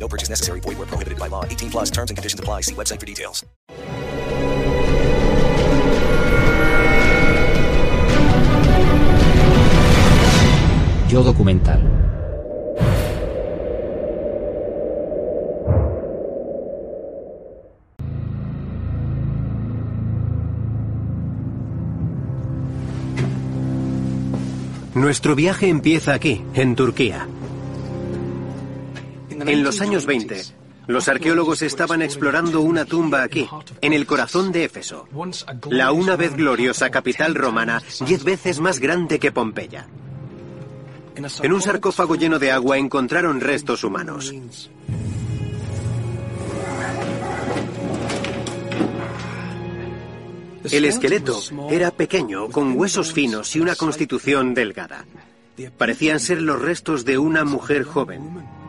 No purchase necessary. Void where prohibited by law. 18 plus terms and conditions apply. See website for details. Yo documental. Nuestro viaje empieza aquí, en Turquía. En los años 20, los arqueólogos estaban explorando una tumba aquí, en el corazón de Éfeso, la una vez gloriosa capital romana, diez veces más grande que Pompeya. En un sarcófago lleno de agua encontraron restos humanos. El esqueleto era pequeño, con huesos finos y una constitución delgada. Parecían ser los restos de una mujer joven.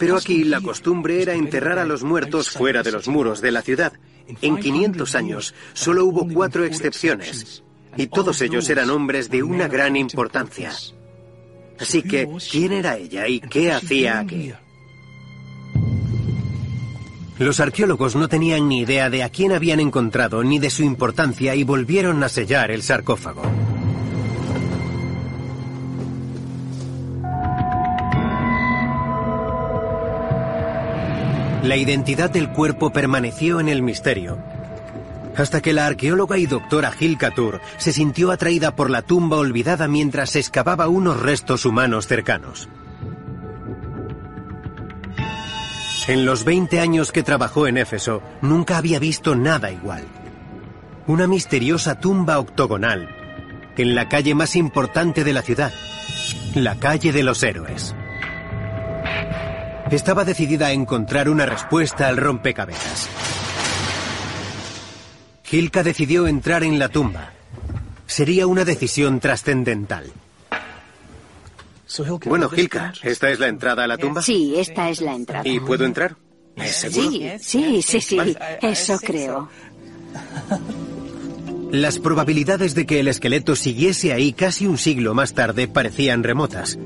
Pero aquí la costumbre era enterrar a los muertos fuera de los muros de la ciudad. En 500 años solo hubo cuatro excepciones, y todos ellos eran hombres de una gran importancia. Así que, ¿quién era ella y qué hacía aquí? Los arqueólogos no tenían ni idea de a quién habían encontrado ni de su importancia y volvieron a sellar el sarcófago. La identidad del cuerpo permaneció en el misterio, hasta que la arqueóloga y doctora Gil Katur se sintió atraída por la tumba olvidada mientras excavaba unos restos humanos cercanos. En los 20 años que trabajó en Éfeso, nunca había visto nada igual. Una misteriosa tumba octogonal, en la calle más importante de la ciudad, la calle de los héroes. Estaba decidida a encontrar una respuesta al rompecabezas. Gilka decidió entrar en la tumba. Sería una decisión trascendental. Bueno, Gilka, ¿esta es la entrada a la tumba? Sí, esta es la entrada. ¿Y puedo entrar? ¿Es seguro? Sí, sí, sí, sí. Eso creo. Las probabilidades de que el esqueleto siguiese ahí casi un siglo más tarde parecían remotas.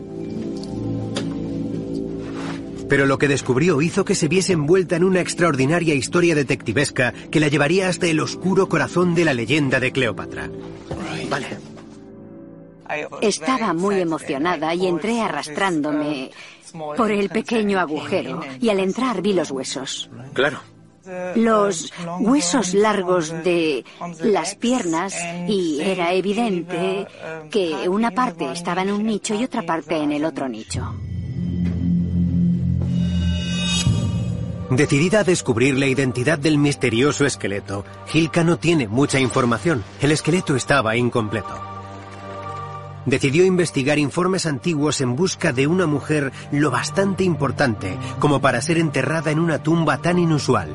Pero lo que descubrió hizo que se viese envuelta en una extraordinaria historia detectivesca que la llevaría hasta el oscuro corazón de la leyenda de Cleopatra. Vale. Estaba muy emocionada y entré arrastrándome por el pequeño agujero y al entrar vi los huesos. Claro. Los huesos largos de las piernas y era evidente que una parte estaba en un nicho y otra parte en el otro nicho. Decidida a descubrir la identidad del misterioso esqueleto, Gilka no tiene mucha información. El esqueleto estaba incompleto. Decidió investigar informes antiguos en busca de una mujer lo bastante importante como para ser enterrada en una tumba tan inusual.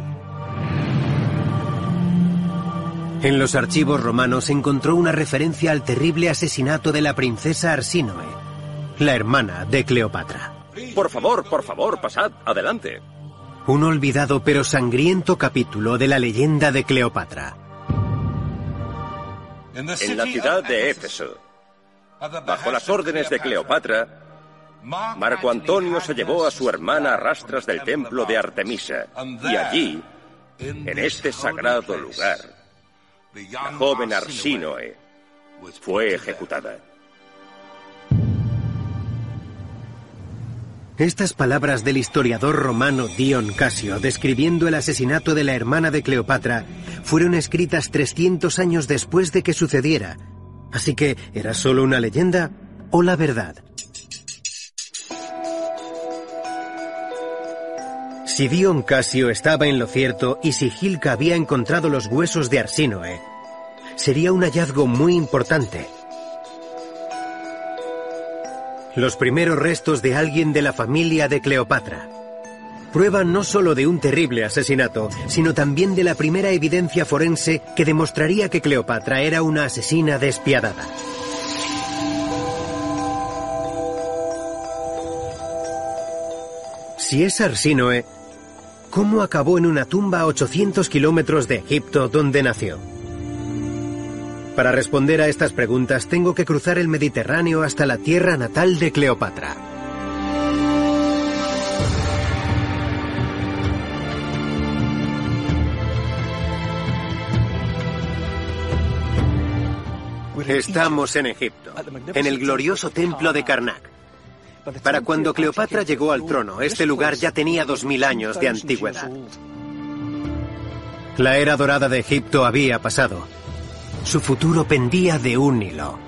En los archivos romanos encontró una referencia al terrible asesinato de la princesa Arsínoe, la hermana de Cleopatra. Por favor, por favor, pasad, adelante. Un olvidado pero sangriento capítulo de la leyenda de Cleopatra. En la ciudad de Éfeso, bajo las órdenes de Cleopatra, Marco Antonio se llevó a su hermana a rastras del templo de Artemisa y allí, en este sagrado lugar, la joven Arsínoe fue ejecutada. Estas palabras del historiador romano Dion Casio describiendo el asesinato de la hermana de Cleopatra fueron escritas 300 años después de que sucediera. Así que, ¿era solo una leyenda o la verdad? Si Dion Casio estaba en lo cierto y si Gilka había encontrado los huesos de Arsínoe, sería un hallazgo muy importante. Los primeros restos de alguien de la familia de Cleopatra. Prueba no solo de un terrible asesinato, sino también de la primera evidencia forense que demostraría que Cleopatra era una asesina despiadada. Si es Arsínoe, ¿cómo acabó en una tumba a 800 kilómetros de Egipto donde nació? Para responder a estas preguntas tengo que cruzar el Mediterráneo hasta la tierra natal de Cleopatra. Estamos en Egipto, en el glorioso templo de Karnak. Para cuando Cleopatra llegó al trono, este lugar ya tenía 2.000 años de antigüedad. La era dorada de Egipto había pasado. Su futuro pendía de un hilo.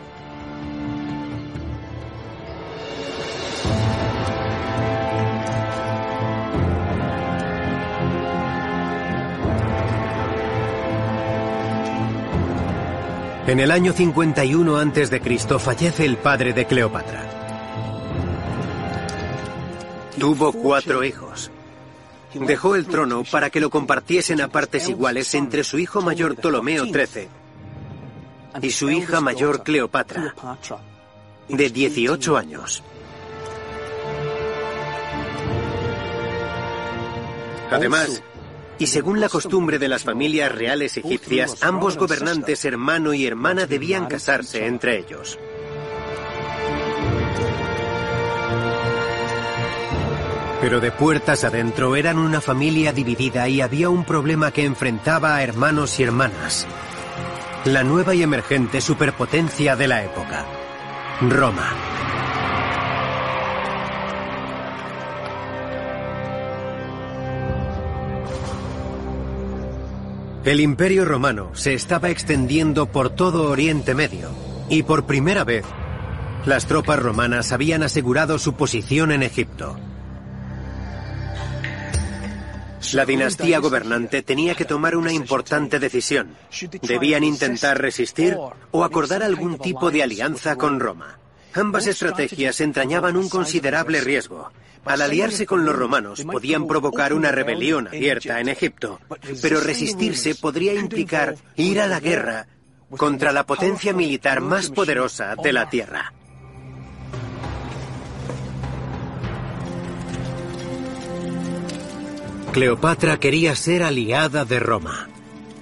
En el año 51 a.C. fallece el padre de Cleopatra. Tuvo cuatro hijos. Dejó el trono para que lo compartiesen a partes iguales entre su hijo mayor Ptolomeo XIII y su hija mayor Cleopatra, de 18 años. Además, y según la costumbre de las familias reales egipcias, ambos gobernantes, hermano y hermana, debían casarse entre ellos. Pero de puertas adentro eran una familia dividida y había un problema que enfrentaba a hermanos y hermanas. La nueva y emergente superpotencia de la época. Roma. El imperio romano se estaba extendiendo por todo Oriente Medio y por primera vez las tropas romanas habían asegurado su posición en Egipto. La dinastía gobernante tenía que tomar una importante decisión. Debían intentar resistir o acordar algún tipo de alianza con Roma. Ambas estrategias entrañaban un considerable riesgo. Al aliarse con los romanos podían provocar una rebelión abierta en Egipto, pero resistirse podría implicar ir a la guerra contra la potencia militar más poderosa de la Tierra. Cleopatra quería ser aliada de Roma,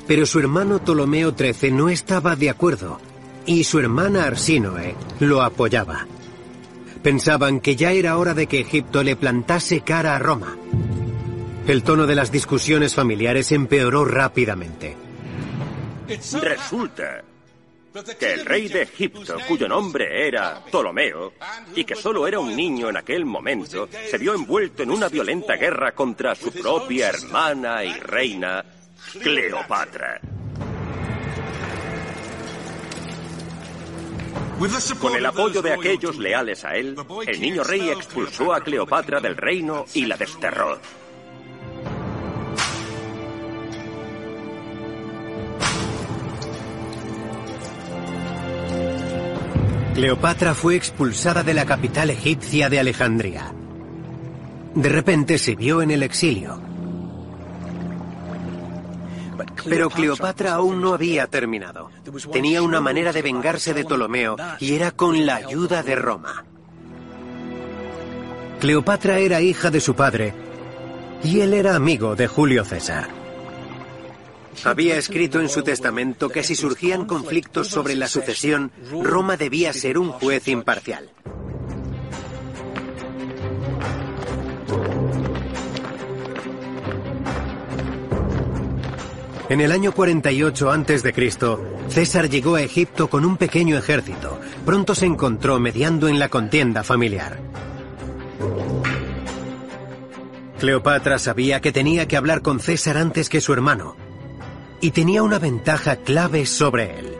pero su hermano Ptolomeo XIII no estaba de acuerdo y su hermana Arsínoe lo apoyaba. Pensaban que ya era hora de que Egipto le plantase cara a Roma. El tono de las discusiones familiares empeoró rápidamente. Resulta que el rey de Egipto, cuyo nombre era Ptolomeo, y que solo era un niño en aquel momento, se vio envuelto en una violenta guerra contra su propia hermana y reina, Cleopatra. Con el apoyo de aquellos leales a él, el niño rey expulsó a Cleopatra del reino y la desterró. Cleopatra fue expulsada de la capital egipcia de Alejandría. De repente se vio en el exilio. Pero Cleopatra aún no había terminado. Tenía una manera de vengarse de Ptolomeo y era con la ayuda de Roma. Cleopatra era hija de su padre y él era amigo de Julio César. Había escrito en su testamento que si surgían conflictos sobre la sucesión, Roma debía ser un juez imparcial. En el año 48 a.C., César llegó a Egipto con un pequeño ejército. Pronto se encontró mediando en la contienda familiar. Cleopatra sabía que tenía que hablar con César antes que su hermano, y tenía una ventaja clave sobre él.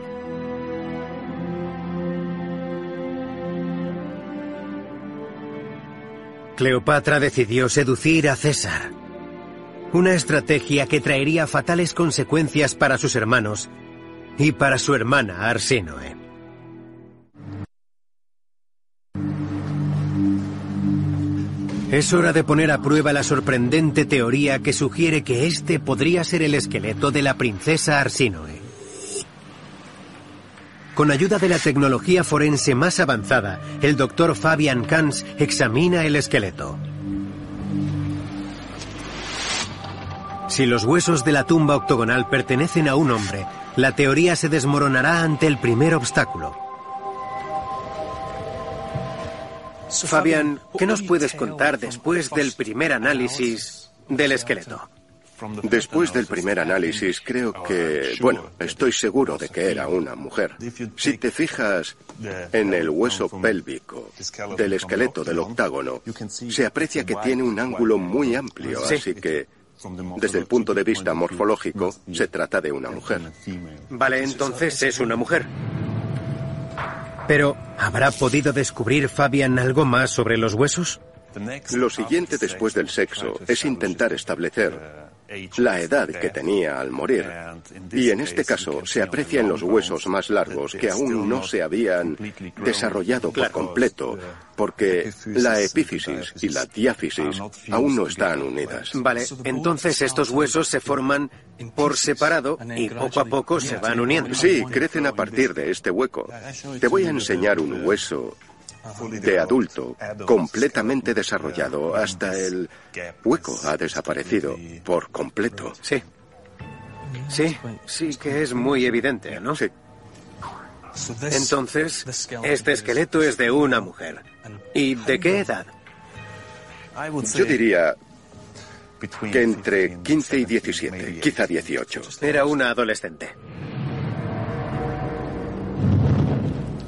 Cleopatra decidió seducir a César. Una estrategia que traería fatales consecuencias para sus hermanos y para su hermana Arsínoe. Es hora de poner a prueba la sorprendente teoría que sugiere que este podría ser el esqueleto de la princesa Arsinoe. Con ayuda de la tecnología forense más avanzada, el doctor Fabian Kans examina el esqueleto. Si los huesos de la tumba octogonal pertenecen a un hombre, la teoría se desmoronará ante el primer obstáculo. Fabian, ¿qué nos puedes contar después del primer análisis del esqueleto? Después del primer análisis, creo que, bueno, estoy seguro de que era una mujer. Si te fijas en el hueso pélvico del esqueleto del octágono, se aprecia que tiene un ángulo muy amplio, así que, desde el punto de vista morfológico, se trata de una mujer. Vale, entonces es una mujer. Pero, ¿habrá podido descubrir Fabian algo más sobre los huesos? Lo siguiente después del sexo es intentar establecer la edad que tenía al morir. Y en este caso se aprecia en los huesos más largos que aún no se habían desarrollado por completo, porque la epífisis y la diáfisis aún no están unidas. Vale, entonces estos huesos se forman por separado y poco a poco se van uniendo. Sí, crecen a partir de este hueco. Te voy a enseñar un hueso de adulto completamente desarrollado. Hasta el hueco ha desaparecido por completo. Sí. Sí, sí que es muy evidente, ¿no? Sí. Entonces, este esqueleto es de una mujer. ¿Y de qué edad? Yo diría que entre 15 y 17, quizá 18. Era una adolescente.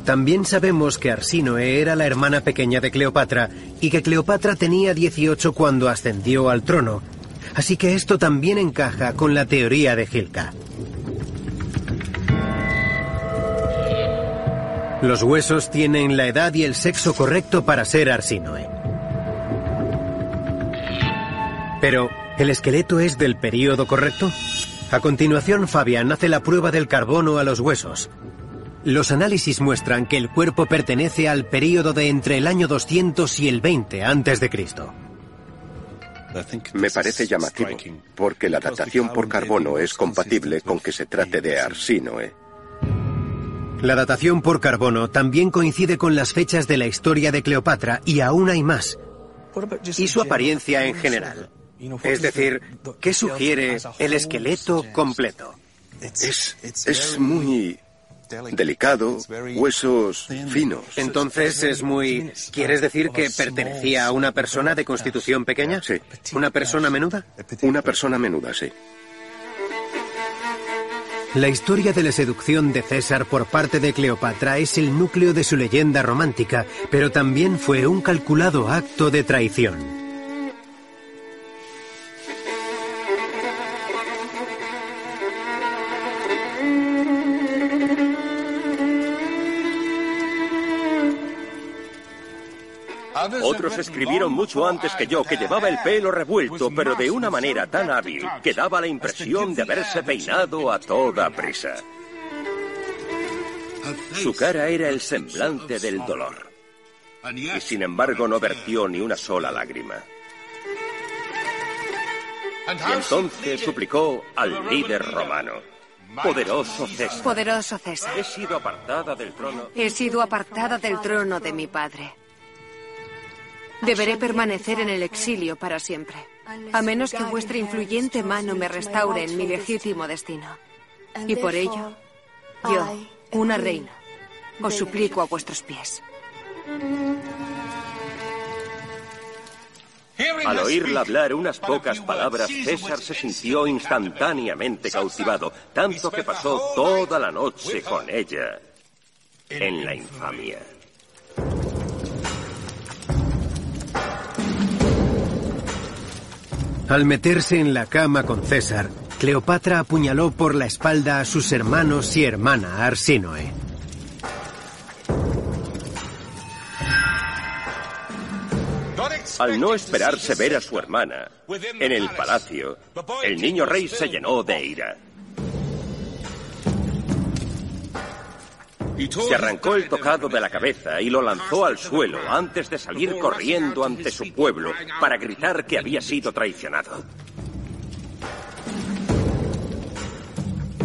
También sabemos que Arsinoe era la hermana pequeña de Cleopatra y que Cleopatra tenía 18 cuando ascendió al trono. Así que esto también encaja con la teoría de Gilka. Los huesos tienen la edad y el sexo correcto para ser Arsinoe. Pero, ¿el esqueleto es del período correcto? A continuación, Fabian hace la prueba del carbono a los huesos. Los análisis muestran que el cuerpo pertenece al período de entre el año 200 y el 20 antes de Cristo. Me parece llamativo, porque la datación por carbono es compatible con que se trate de Arsinoe. La datación por carbono también coincide con las fechas de la historia de Cleopatra y aún hay más. Y su apariencia en general. Es decir, ¿qué sugiere el esqueleto completo? Es, es muy delicado, huesos finos. Entonces es muy... ¿Quieres decir que pertenecía a una persona de constitución pequeña? Sí. ¿Una persona menuda? Una persona menuda, sí. La historia de la seducción de César por parte de Cleopatra es el núcleo de su leyenda romántica, pero también fue un calculado acto de traición. Otros escribieron mucho antes que yo que llevaba el pelo revuelto, pero de una manera tan hábil que daba la impresión de haberse peinado a toda prisa. Su cara era el semblante del dolor. Y sin embargo no vertió ni una sola lágrima. Y entonces suplicó al líder romano. Poderoso César. Poderoso César. He sido apartada del trono. He sido apartada del trono de mi padre. Deberé permanecer en el exilio para siempre, a menos que vuestra influyente mano me restaure en mi legítimo destino. Y por ello, yo, una reina, os suplico a vuestros pies. Al oírla hablar unas pocas palabras, César se sintió instantáneamente cautivado, tanto que pasó toda la noche con ella en la infamia. Al meterse en la cama con César, Cleopatra apuñaló por la espalda a sus hermanos y hermana Arsinoe. Al no esperarse ver a su hermana en el palacio, el niño rey se llenó de ira. Se arrancó el tocado de la cabeza y lo lanzó al suelo antes de salir corriendo ante su pueblo para gritar que había sido traicionado.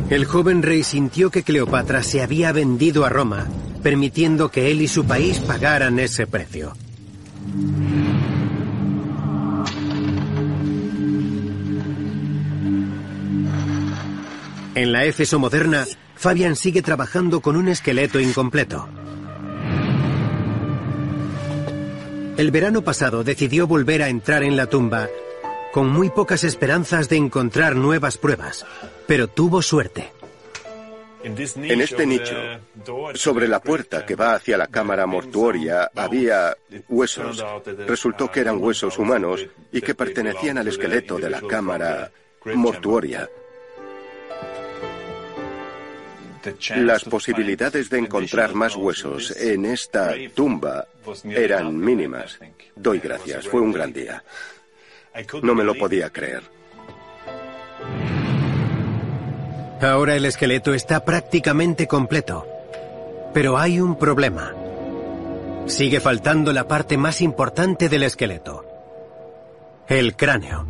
El joven rey sintió que Cleopatra se había vendido a Roma, permitiendo que él y su país pagaran ese precio. En la Éfeso moderna, Fabian sigue trabajando con un esqueleto incompleto. El verano pasado decidió volver a entrar en la tumba con muy pocas esperanzas de encontrar nuevas pruebas, pero tuvo suerte. En este nicho, sobre la puerta que va hacia la cámara mortuoria, había huesos. Resultó que eran huesos humanos y que pertenecían al esqueleto de la cámara mortuoria. Las posibilidades de encontrar más huesos en esta tumba eran mínimas. Doy gracias, fue un gran día. No me lo podía creer. Ahora el esqueleto está prácticamente completo. Pero hay un problema. Sigue faltando la parte más importante del esqueleto. El cráneo.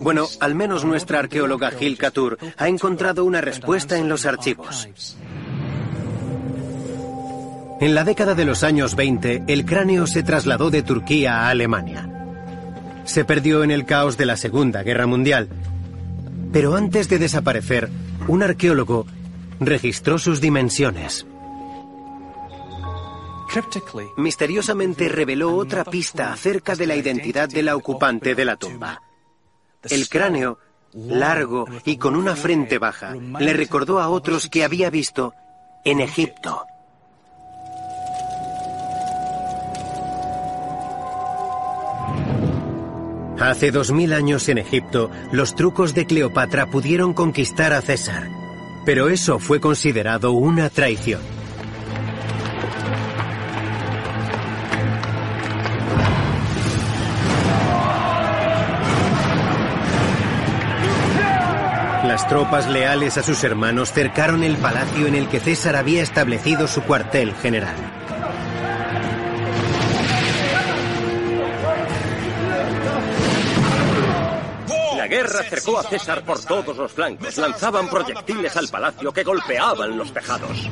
Bueno, al menos nuestra arqueóloga Gil Katur ha encontrado una respuesta en los archivos. En la década de los años 20, el cráneo se trasladó de Turquía a Alemania. Se perdió en el caos de la Segunda Guerra Mundial. Pero antes de desaparecer, un arqueólogo registró sus dimensiones. Misteriosamente reveló otra pista acerca de la identidad de la ocupante de la tumba. El cráneo, largo y con una frente baja, le recordó a otros que había visto en Egipto. Hace dos mil años en Egipto, los trucos de Cleopatra pudieron conquistar a César, pero eso fue considerado una traición. Las tropas leales a sus hermanos cercaron el palacio en el que César había establecido su cuartel general. La guerra cercó a César por todos los flancos. Lanzaban proyectiles al palacio que golpeaban los tejados.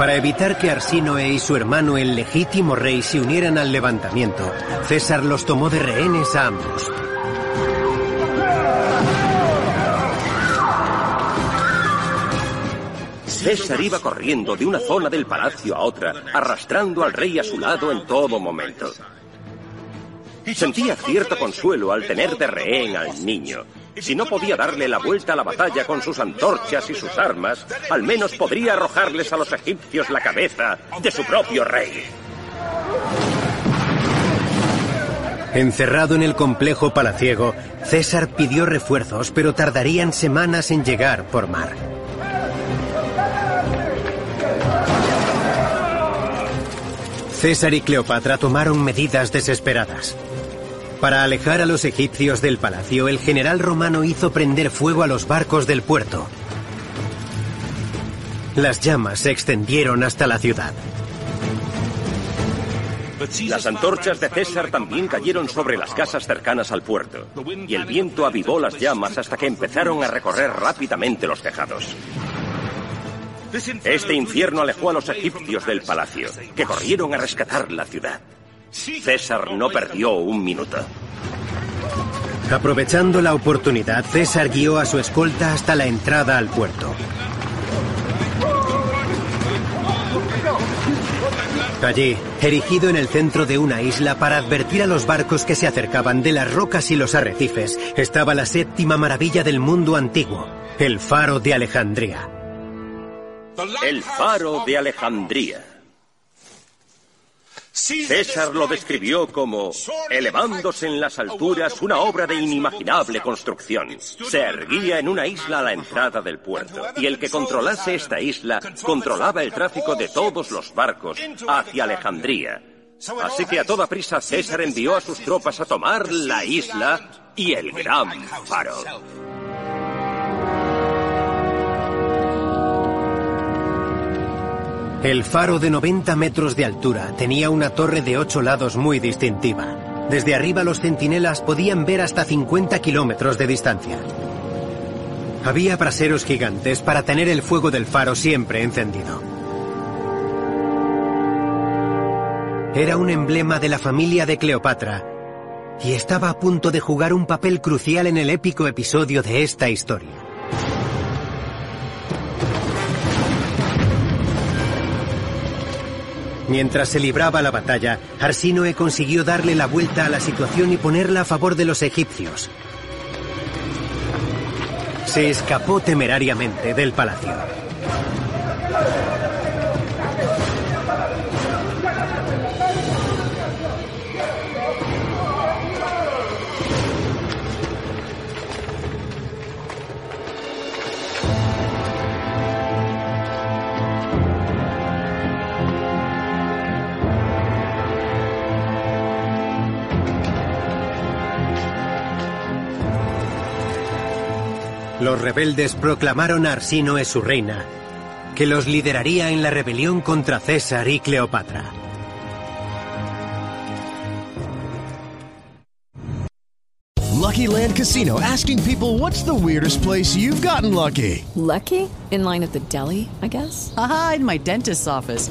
Para evitar que Arsínoe y su hermano el legítimo rey se unieran al levantamiento, César los tomó de rehenes a ambos. César iba corriendo de una zona del palacio a otra, arrastrando al rey a su lado en todo momento. Sentía cierto consuelo al tener de rehén al niño. Si no podía darle la vuelta a la batalla con sus antorchas y sus armas, al menos podría arrojarles a los egipcios la cabeza de su propio rey. Encerrado en el complejo palaciego, César pidió refuerzos, pero tardarían semanas en llegar por mar. César y Cleopatra tomaron medidas desesperadas. Para alejar a los egipcios del palacio, el general romano hizo prender fuego a los barcos del puerto. Las llamas se extendieron hasta la ciudad. Las antorchas de César también cayeron sobre las casas cercanas al puerto, y el viento avivó las llamas hasta que empezaron a recorrer rápidamente los tejados. Este infierno alejó a los egipcios del palacio, que corrieron a rescatar la ciudad. César no perdió un minuto. Aprovechando la oportunidad, César guió a su escolta hasta la entrada al puerto. Allí, erigido en el centro de una isla para advertir a los barcos que se acercaban de las rocas y los arrecifes, estaba la séptima maravilla del mundo antiguo, el faro de Alejandría. El faro de Alejandría. César lo describió como elevándose en las alturas una obra de inimaginable construcción. Se erguía en una isla a la entrada del puerto, y el que controlase esta isla controlaba el tráfico de todos los barcos hacia Alejandría. Así que a toda prisa César envió a sus tropas a tomar la isla y el gran faro. El faro de 90 metros de altura tenía una torre de ocho lados muy distintiva. Desde arriba los centinelas podían ver hasta 50 kilómetros de distancia. Había braseros gigantes para tener el fuego del faro siempre encendido. Era un emblema de la familia de Cleopatra y estaba a punto de jugar un papel crucial en el épico episodio de esta historia. Mientras se libraba la batalla, Arsinoe consiguió darle la vuelta a la situación y ponerla a favor de los egipcios. Se escapó temerariamente del palacio. Los rebeldes proclamaron a Arsinoe su reina, que los lideraría en la rebelión contra César y Cleopatra. Lucky Land Casino asking people what's the weirdest place you've gotten lucky? Lucky? In line at the deli, I guess? Aha, in my dentist's office.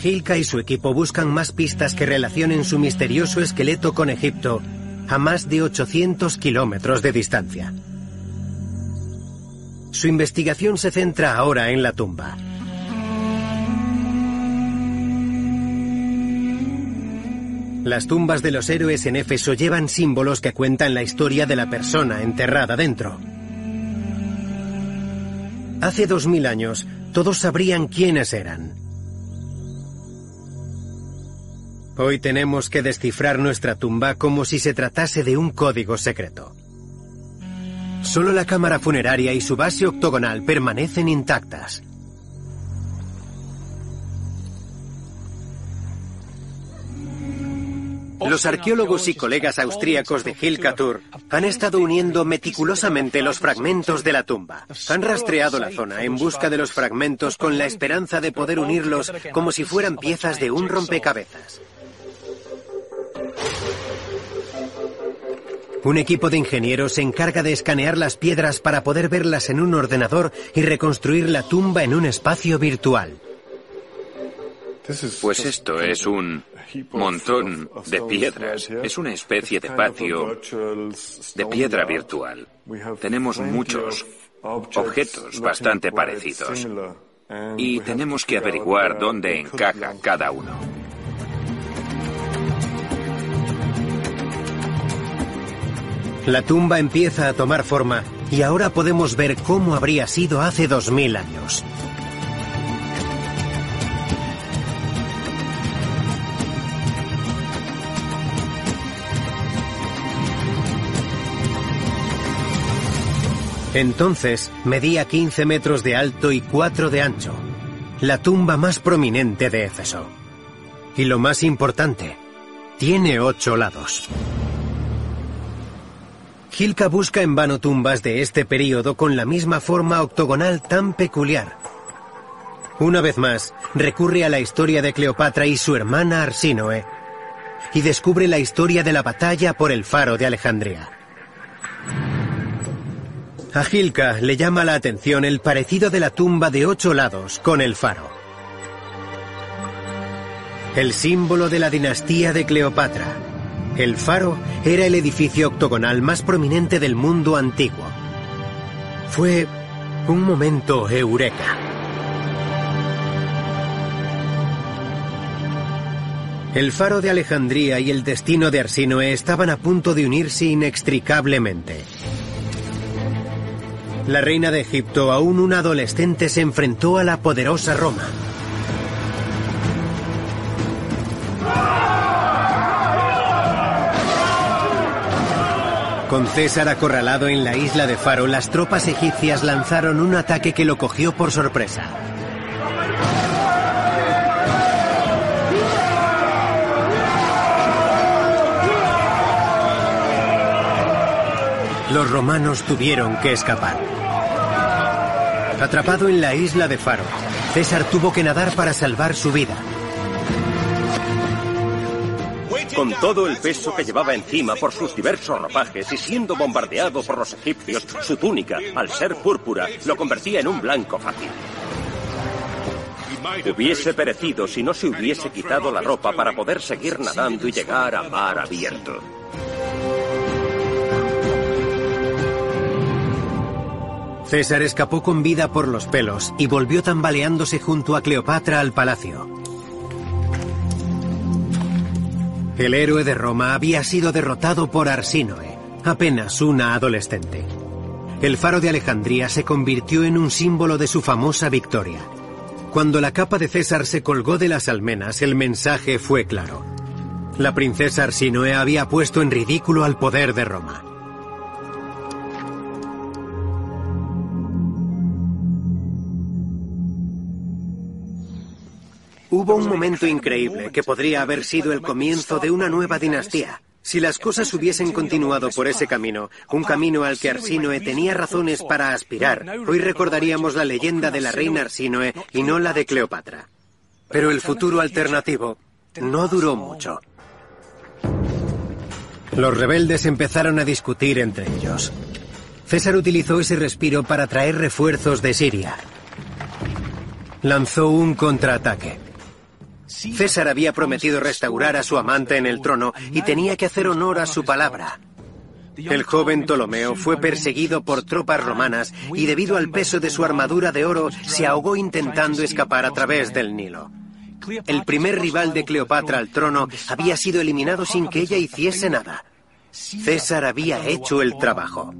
Gilka y su equipo buscan más pistas que relacionen su misterioso esqueleto con Egipto a más de 800 kilómetros de distancia. Su investigación se centra ahora en la tumba. Las tumbas de los héroes en Éfeso llevan símbolos que cuentan la historia de la persona enterrada dentro. Hace dos mil años, todos sabrían quiénes eran. Hoy tenemos que descifrar nuestra tumba como si se tratase de un código secreto. Solo la cámara funeraria y su base octogonal permanecen intactas. Los arqueólogos y colegas austríacos de Hilcatur han estado uniendo meticulosamente los fragmentos de la tumba. Han rastreado la zona en busca de los fragmentos con la esperanza de poder unirlos como si fueran piezas de un rompecabezas. Un equipo de ingenieros se encarga de escanear las piedras para poder verlas en un ordenador y reconstruir la tumba en un espacio virtual. Pues esto es un montón de piedras. Es una especie de patio de piedra virtual. Tenemos muchos objetos bastante parecidos y tenemos que averiguar dónde encaja cada uno. La tumba empieza a tomar forma y ahora podemos ver cómo habría sido hace dos mil años. Entonces medía 15 metros de alto y 4 de ancho, la tumba más prominente de Éfeso. Y lo más importante, tiene ocho lados. Gilka busca en vano tumbas de este período con la misma forma octogonal tan peculiar. Una vez más, recurre a la historia de Cleopatra y su hermana Arsínoe y descubre la historia de la batalla por el faro de Alejandría. A Gilka le llama la atención el parecido de la tumba de ocho lados con el faro. El símbolo de la dinastía de Cleopatra. El faro era el edificio octogonal más prominente del mundo antiguo. Fue un momento eureka. El faro de Alejandría y el destino de Arsínoe estaban a punto de unirse inextricablemente. La reina de Egipto, aún una adolescente, se enfrentó a la poderosa Roma. Con César acorralado en la isla de Faro, las tropas egipcias lanzaron un ataque que lo cogió por sorpresa. Los romanos tuvieron que escapar. Atrapado en la isla de Faro, César tuvo que nadar para salvar su vida. Con todo el peso que llevaba encima por sus diversos ropajes y siendo bombardeado por los egipcios, su túnica, al ser púrpura, lo convertía en un blanco fácil. Hubiese perecido si no se hubiese quitado la ropa para poder seguir nadando y llegar a mar abierto. César escapó con vida por los pelos y volvió tambaleándose junto a Cleopatra al palacio. El héroe de Roma había sido derrotado por Arsínoe, apenas una adolescente. El faro de Alejandría se convirtió en un símbolo de su famosa victoria. Cuando la capa de César se colgó de las almenas, el mensaje fue claro. La princesa Arsínoe había puesto en ridículo al poder de Roma. Hubo un momento increíble que podría haber sido el comienzo de una nueva dinastía. Si las cosas hubiesen continuado por ese camino, un camino al que Arsínoe tenía razones para aspirar, hoy recordaríamos la leyenda de la reina Arsínoe y no la de Cleopatra. Pero el futuro alternativo no duró mucho. Los rebeldes empezaron a discutir entre ellos. César utilizó ese respiro para traer refuerzos de Siria. Lanzó un contraataque. César había prometido restaurar a su amante en el trono y tenía que hacer honor a su palabra. El joven Ptolomeo fue perseguido por tropas romanas y debido al peso de su armadura de oro se ahogó intentando escapar a través del Nilo. El primer rival de Cleopatra al trono había sido eliminado sin que ella hiciese nada. César había hecho el trabajo.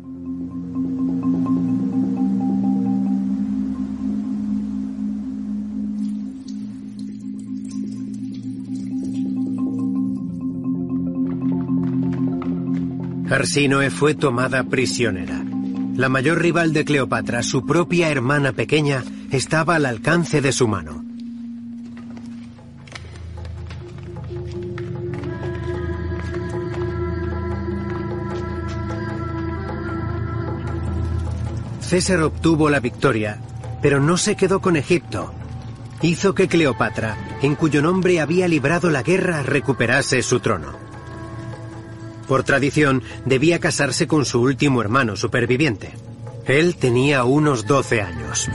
Arsínoe fue tomada prisionera. La mayor rival de Cleopatra, su propia hermana pequeña, estaba al alcance de su mano. César obtuvo la victoria, pero no se quedó con Egipto. Hizo que Cleopatra, en cuyo nombre había librado la guerra, recuperase su trono. Por tradición, debía casarse con su último hermano superviviente. Él tenía unos 12 años.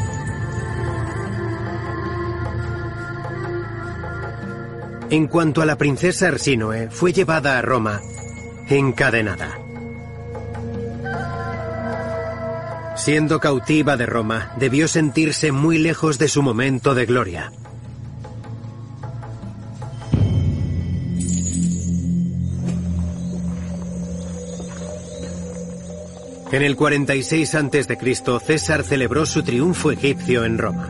En cuanto a la princesa Arsínoe, fue llevada a Roma encadenada. Siendo cautiva de Roma, debió sentirse muy lejos de su momento de gloria. En el 46 a.C., César celebró su triunfo egipcio en Roma.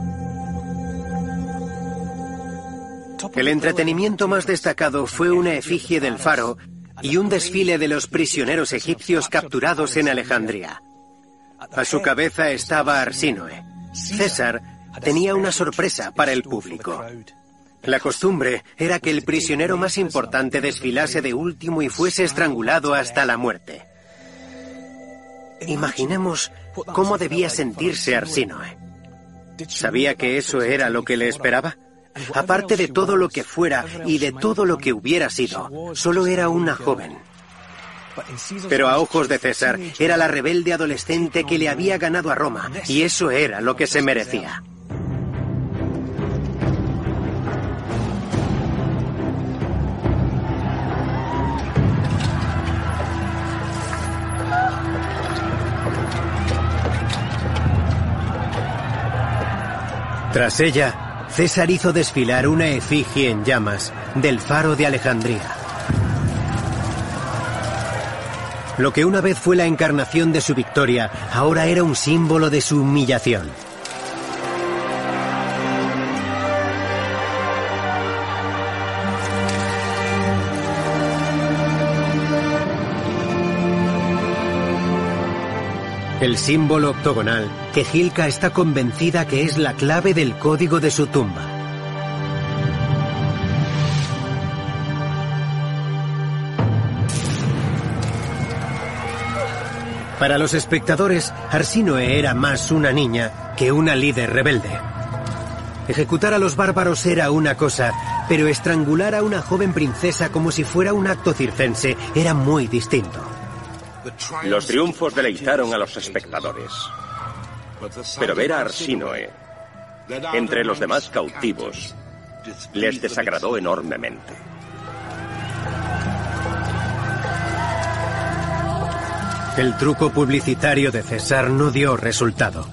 El entretenimiento más destacado fue una efigie del faro y un desfile de los prisioneros egipcios capturados en Alejandría. A su cabeza estaba Arsínoe. César tenía una sorpresa para el público. La costumbre era que el prisionero más importante desfilase de último y fuese estrangulado hasta la muerte. Imaginemos cómo debía sentirse Arsinoe. ¿Sabía que eso era lo que le esperaba? Aparte de todo lo que fuera y de todo lo que hubiera sido, solo era una joven. Pero a ojos de César era la rebelde adolescente que le había ganado a Roma, y eso era lo que se merecía. Tras ella, César hizo desfilar una efigie en llamas del faro de Alejandría. Lo que una vez fue la encarnación de su victoria, ahora era un símbolo de su humillación. El símbolo octogonal que Gilka está convencida que es la clave del código de su tumba. Para los espectadores, Arsinoe era más una niña que una líder rebelde. Ejecutar a los bárbaros era una cosa, pero estrangular a una joven princesa como si fuera un acto circense era muy distinto. Los triunfos deleitaron a los espectadores. Pero ver a Arsinoe entre los demás cautivos les desagradó enormemente. El truco publicitario de César no dio resultado.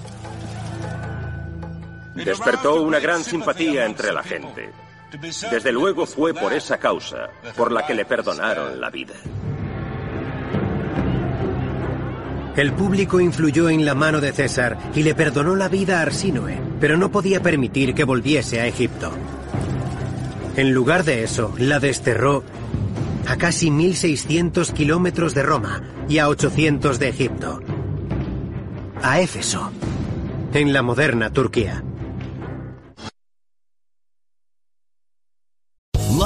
Despertó una gran simpatía entre la gente. Desde luego fue por esa causa por la que le perdonaron la vida. El público influyó en la mano de César y le perdonó la vida a Arsínoe, pero no podía permitir que volviese a Egipto. En lugar de eso, la desterró a casi 1.600 kilómetros de Roma y a 800 de Egipto. A Éfeso, en la moderna Turquía.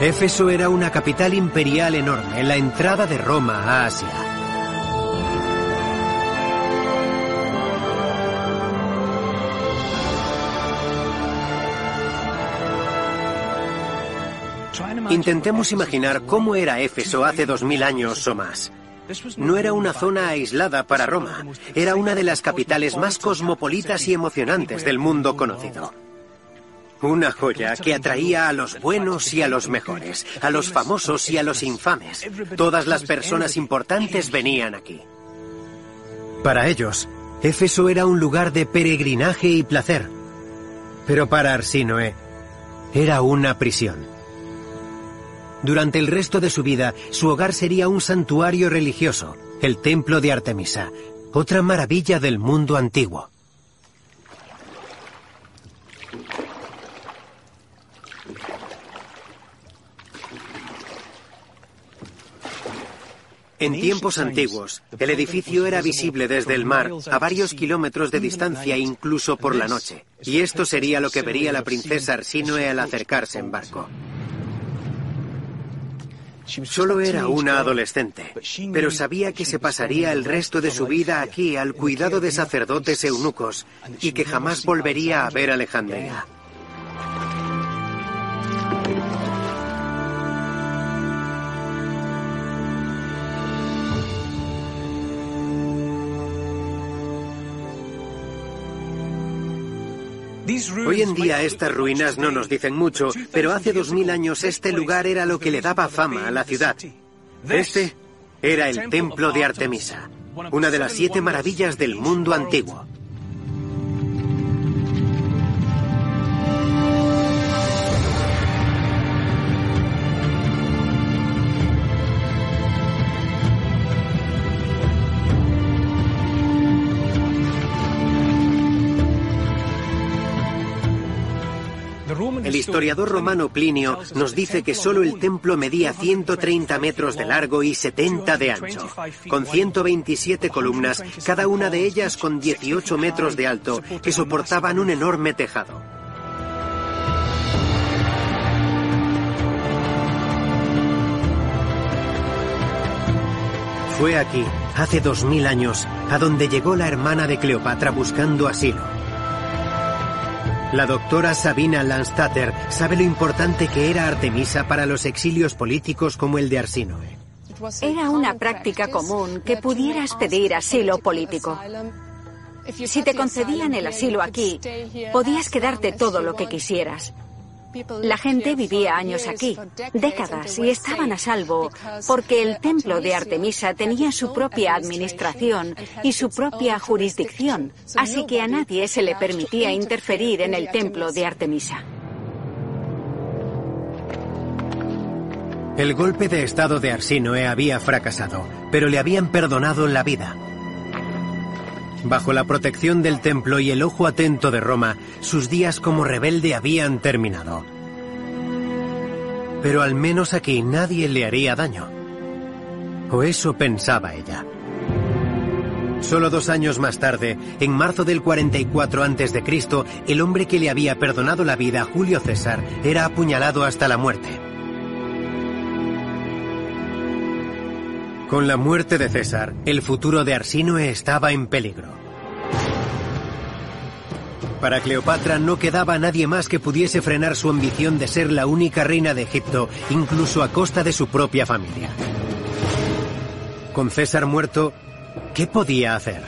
Éfeso era una capital imperial enorme, la entrada de Roma a Asia. Intentemos imaginar cómo era Éfeso hace dos mil años o más. No era una zona aislada para Roma, era una de las capitales más cosmopolitas y emocionantes del mundo conocido. Una joya que atraía a los buenos y a los mejores, a los famosos y a los infames. Todas las personas importantes venían aquí. Para ellos, Éfeso era un lugar de peregrinaje y placer. Pero para Arsínoe, era una prisión. Durante el resto de su vida, su hogar sería un santuario religioso, el templo de Artemisa, otra maravilla del mundo antiguo. En tiempos antiguos, el edificio era visible desde el mar a varios kilómetros de distancia incluso por la noche, y esto sería lo que vería la princesa Arsinoe al acercarse en barco. Solo era una adolescente, pero sabía que se pasaría el resto de su vida aquí al cuidado de sacerdotes eunucos y que jamás volvería a ver Alejandría. Hoy en día estas ruinas no nos dicen mucho, pero hace dos mil años este lugar era lo que le daba fama a la ciudad. Este era el templo de Artemisa, una de las siete maravillas del mundo antiguo. Historiador romano Plinio nos dice que solo el templo medía 130 metros de largo y 70 de ancho, con 127 columnas, cada una de ellas con 18 metros de alto, que soportaban un enorme tejado. Fue aquí, hace dos mil años, a donde llegó la hermana de Cleopatra buscando asilo. La doctora Sabina Landstatter sabe lo importante que era Artemisa para los exilios políticos como el de Arsinoe. Era una práctica común que pudieras pedir asilo político. Si te concedían el asilo aquí, podías quedarte todo lo que quisieras. La gente vivía años aquí, décadas, y estaban a salvo porque el templo de Artemisa tenía su propia administración y su propia jurisdicción, así que a nadie se le permitía interferir en el templo de Artemisa. El golpe de estado de Arsinoe había fracasado, pero le habían perdonado la vida. Bajo la protección del templo y el ojo atento de Roma, sus días como rebelde habían terminado. Pero al menos aquí nadie le haría daño. O eso pensaba ella. Solo dos años más tarde, en marzo del 44 a.C., el hombre que le había perdonado la vida Julio César era apuñalado hasta la muerte. Con la muerte de César, el futuro de Arsinoe estaba en peligro. Para Cleopatra no quedaba nadie más que pudiese frenar su ambición de ser la única reina de Egipto, incluso a costa de su propia familia. Con César muerto, ¿qué podía hacer?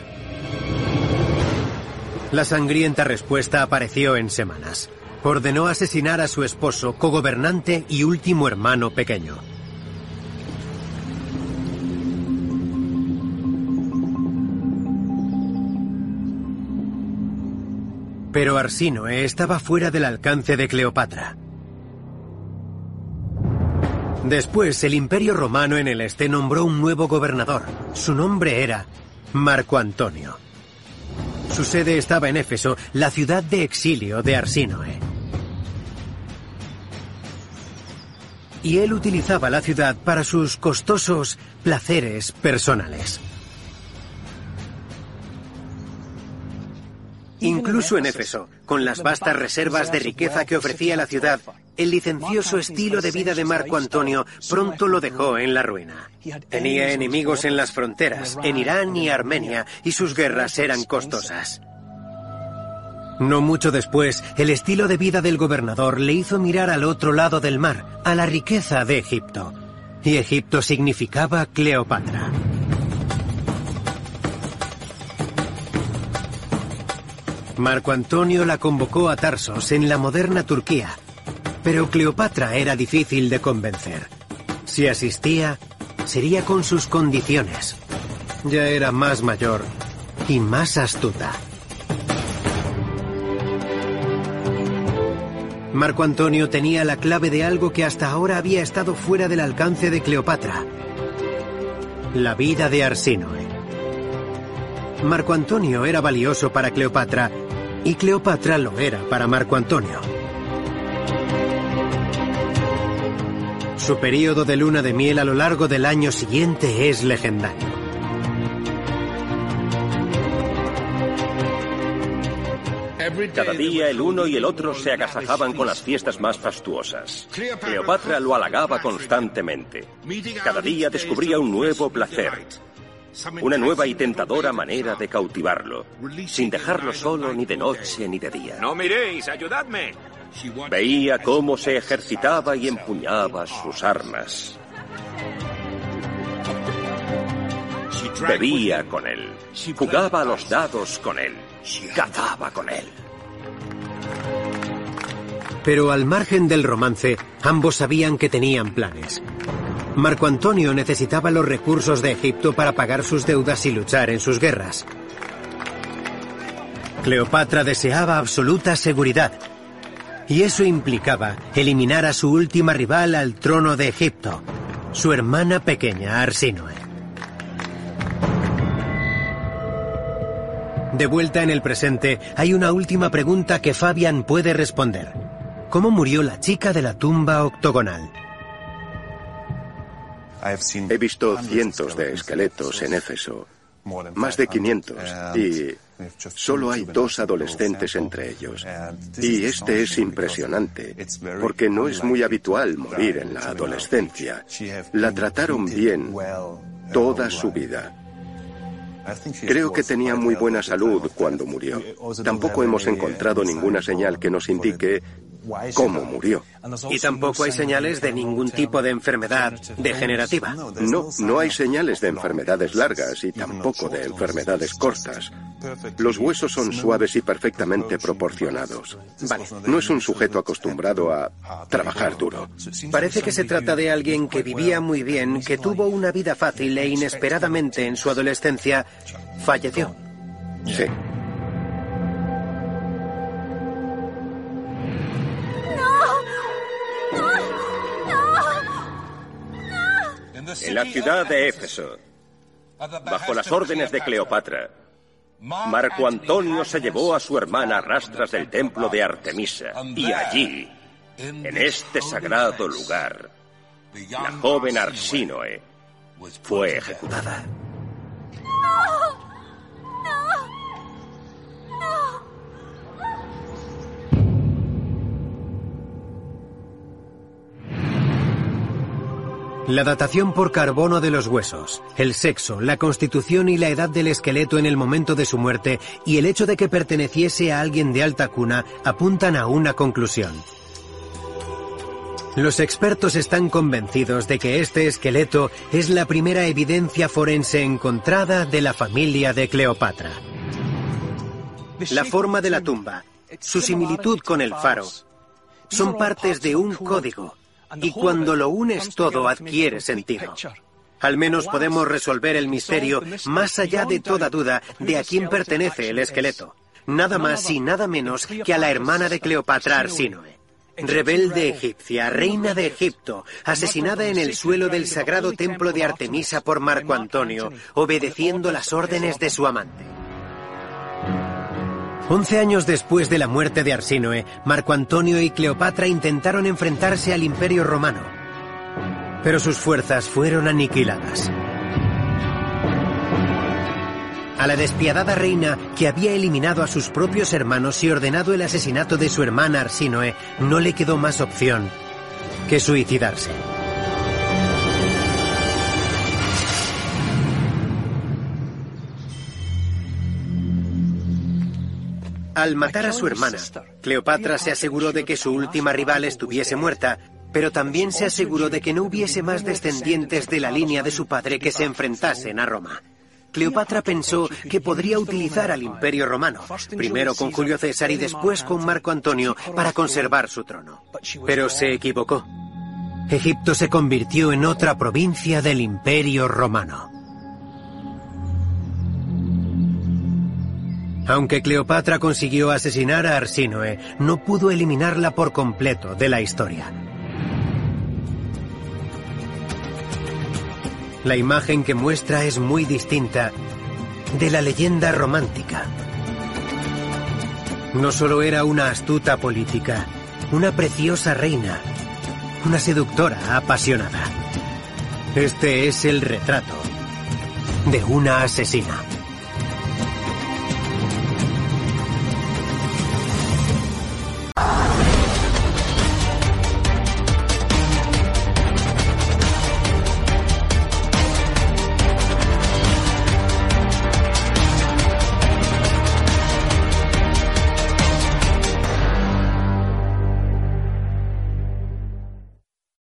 La sangrienta respuesta apareció en semanas. Ordenó asesinar a su esposo, cogobernante y último hermano pequeño. Pero Arsinoe estaba fuera del alcance de Cleopatra. Después, el Imperio Romano en el Este nombró un nuevo gobernador. Su nombre era Marco Antonio. Su sede estaba en Éfeso, la ciudad de exilio de Arsinoe. Y él utilizaba la ciudad para sus costosos placeres personales. Incluso en Éfeso, con las vastas reservas de riqueza que ofrecía la ciudad, el licencioso estilo de vida de Marco Antonio pronto lo dejó en la ruina. Tenía enemigos en las fronteras, en Irán y Armenia, y sus guerras eran costosas. No mucho después, el estilo de vida del gobernador le hizo mirar al otro lado del mar, a la riqueza de Egipto. Y Egipto significaba Cleopatra. Marco Antonio la convocó a Tarsos en la moderna Turquía, pero Cleopatra era difícil de convencer. Si asistía, sería con sus condiciones. Ya era más mayor y más astuta. Marco Antonio tenía la clave de algo que hasta ahora había estado fuera del alcance de Cleopatra. La vida de Arsínoe. Marco Antonio era valioso para Cleopatra y Cleopatra lo era para Marco Antonio. Su periodo de luna de miel a lo largo del año siguiente es legendario. Cada día el uno y el otro se agasajaban con las fiestas más fastuosas. Cleopatra lo halagaba constantemente. Cada día descubría un nuevo placer, una nueva y tentadora manera de cautivarlo, sin dejarlo solo ni de noche ni de día. No miréis, ayudadme. Veía cómo se ejercitaba y empuñaba sus armas. Bebía con él, jugaba a los dados con él, cazaba con él. Pero al margen del romance, ambos sabían que tenían planes. Marco Antonio necesitaba los recursos de Egipto para pagar sus deudas y luchar en sus guerras. Cleopatra deseaba absoluta seguridad, y eso implicaba eliminar a su última rival al trono de Egipto, su hermana pequeña Arsinoe. De vuelta en el presente, hay una última pregunta que Fabian puede responder. cómo murió la chica de la tumba octogonal. He visto cientos de esqueletos en Éfeso, más de 500, y solo hay dos adolescentes entre ellos. Y este es impresionante, porque no es muy habitual morir en la adolescencia. La trataron bien toda su vida. Creo que tenía muy buena salud cuando murió. Tampoco hemos encontrado ninguna señal que nos indique cómo murió. Y tampoco hay señales de ningún tipo de enfermedad degenerativa. No, no hay señales de enfermedades largas y tampoco de enfermedades cortas. Los huesos son suaves y perfectamente proporcionados. Vale. No es un sujeto acostumbrado a trabajar duro. Parece que se trata de alguien que vivía muy bien, que tuvo una vida fácil e inesperadamente en su adolescencia falleció. Sí. En la ciudad de Éfeso, bajo las órdenes de Cleopatra, Marco Antonio se llevó a su hermana a rastras del templo de Artemisa y allí, en este sagrado lugar, la joven Arsínoe fue ejecutada. La datación por carbono de los huesos, el sexo, la constitución y la edad del esqueleto en el momento de su muerte y el hecho de que perteneciese a alguien de alta cuna apuntan a una conclusión. Los expertos están convencidos de que este esqueleto es la primera evidencia forense encontrada de la familia de Cleopatra. La forma de la tumba, su similitud con el faro, son partes de un código y cuando lo unes todo adquiere sentido. Al menos podemos resolver el misterio más allá de toda duda de a quién pertenece el esqueleto. Nada más y nada menos que a la hermana de Cleopatra Arsínoe. Rebelde egipcia, reina de Egipto, asesinada en el suelo del sagrado templo de Artemisa por Marco Antonio, obedeciendo las órdenes de su amante. Once años después de la muerte de Arsínoe, Marco Antonio y Cleopatra intentaron enfrentarse al Imperio Romano, pero sus fuerzas fueron aniquiladas. A la despiadada reina, que había eliminado a sus propios hermanos y ordenado el asesinato de su hermana Arsínoe, no le quedó más opción que suicidarse. Al matar a su hermana, Cleopatra se aseguró de que su última rival estuviese muerta, pero también se aseguró de que no hubiese más descendientes de la línea de su padre que se enfrentasen a Roma. Cleopatra pensó que podría utilizar al Imperio Romano, primero con Julio César y después con Marco Antonio, para conservar su trono. Pero se equivocó. Egipto se convirtió en otra provincia del Imperio Romano. Aunque Cleopatra consiguió asesinar a Arsínoe, no pudo eliminarla por completo de la historia. La imagen que muestra es muy distinta de la leyenda romántica. No solo era una astuta política, una preciosa reina, una seductora apasionada. Este es el retrato de una asesina.